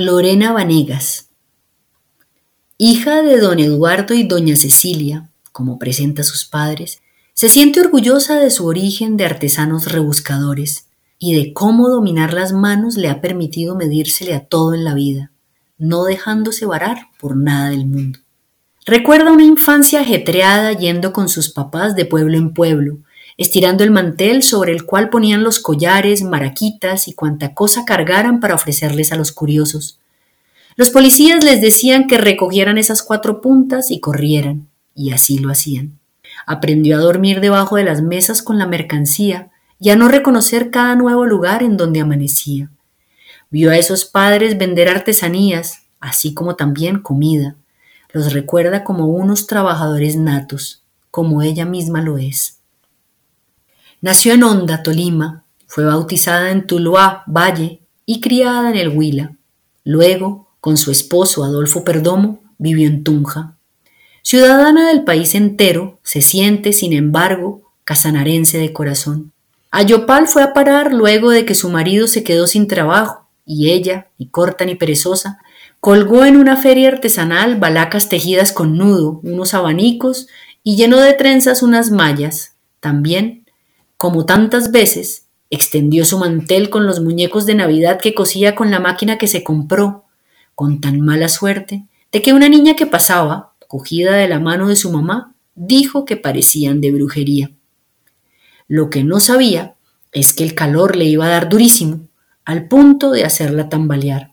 Lorena Vanegas. Hija de don Eduardo y doña Cecilia, como presenta sus padres, se siente orgullosa de su origen de artesanos rebuscadores y de cómo dominar las manos le ha permitido medírsele a todo en la vida, no dejándose varar por nada del mundo. Recuerda una infancia ajetreada yendo con sus papás de pueblo en pueblo, estirando el mantel sobre el cual ponían los collares, maraquitas y cuanta cosa cargaran para ofrecerles a los curiosos. Los policías les decían que recogieran esas cuatro puntas y corrieran, y así lo hacían. Aprendió a dormir debajo de las mesas con la mercancía y a no reconocer cada nuevo lugar en donde amanecía. Vio a esos padres vender artesanías, así como también comida. Los recuerda como unos trabajadores natos, como ella misma lo es. Nació en Honda, Tolima, fue bautizada en Tuluá, Valle, y criada en el Huila. Luego, con su esposo Adolfo Perdomo, vivió en Tunja. Ciudadana del país entero, se siente, sin embargo, casanarense de corazón. A Yopal fue a parar luego de que su marido se quedó sin trabajo y ella, ni corta ni perezosa, colgó en una feria artesanal balacas tejidas con nudo, unos abanicos y lleno de trenzas unas mallas. También como tantas veces, extendió su mantel con los muñecos de Navidad que cosía con la máquina que se compró, con tan mala suerte de que una niña que pasaba, cogida de la mano de su mamá, dijo que parecían de brujería. Lo que no sabía es que el calor le iba a dar durísimo, al punto de hacerla tambalear.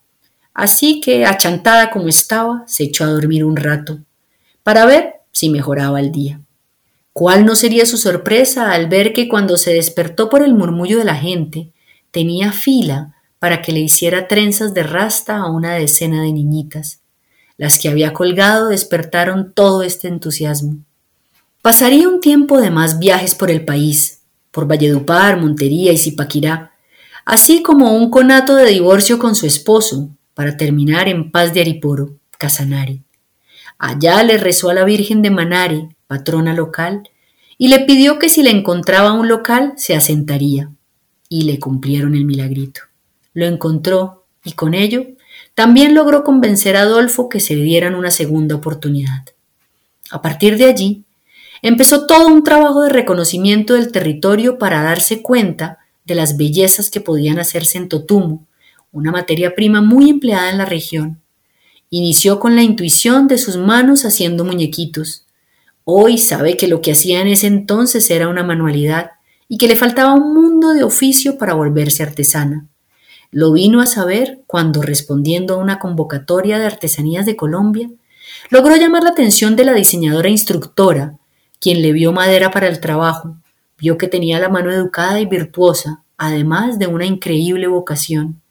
Así que, achantada como estaba, se echó a dormir un rato, para ver si mejoraba el día. ¿Cuál no sería su sorpresa al ver que cuando se despertó por el murmullo de la gente, tenía fila para que le hiciera trenzas de rasta a una decena de niñitas? Las que había colgado despertaron todo este entusiasmo. Pasaría un tiempo de más viajes por el país, por Valledupar, Montería y Zipaquirá, así como un conato de divorcio con su esposo, para terminar en paz de Ariporo, Casanare. Allá le rezó a la Virgen de Manare, patrona local, y le pidió que si le encontraba un local se asentaría. Y le cumplieron el milagrito. Lo encontró y con ello también logró convencer a Adolfo que se dieran una segunda oportunidad. A partir de allí, empezó todo un trabajo de reconocimiento del territorio para darse cuenta de las bellezas que podían hacerse en Totumo, una materia prima muy empleada en la región. Inició con la intuición de sus manos haciendo muñequitos, Hoy sabe que lo que hacía en ese entonces era una manualidad y que le faltaba un mundo de oficio para volverse artesana. Lo vino a saber cuando, respondiendo a una convocatoria de artesanías de Colombia, logró llamar la atención de la diseñadora instructora, quien le vio madera para el trabajo, vio que tenía la mano educada y virtuosa, además de una increíble vocación.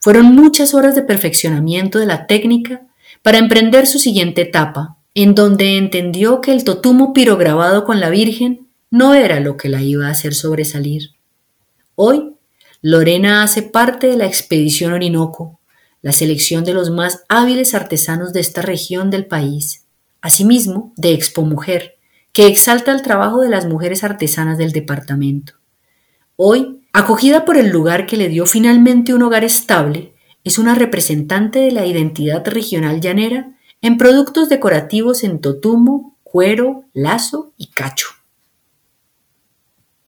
Fueron muchas horas de perfeccionamiento de la técnica para emprender su siguiente etapa, en donde entendió que el totumo pirograbado con la Virgen no era lo que la iba a hacer sobresalir. Hoy, Lorena hace parte de la expedición Orinoco, la selección de los más hábiles artesanos de esta región del país, asimismo de Expo Mujer, que exalta el trabajo de las mujeres artesanas del departamento. Hoy, acogida por el lugar que le dio finalmente un hogar estable, es una representante de la identidad regional llanera en productos decorativos en totumo, cuero, lazo y cacho.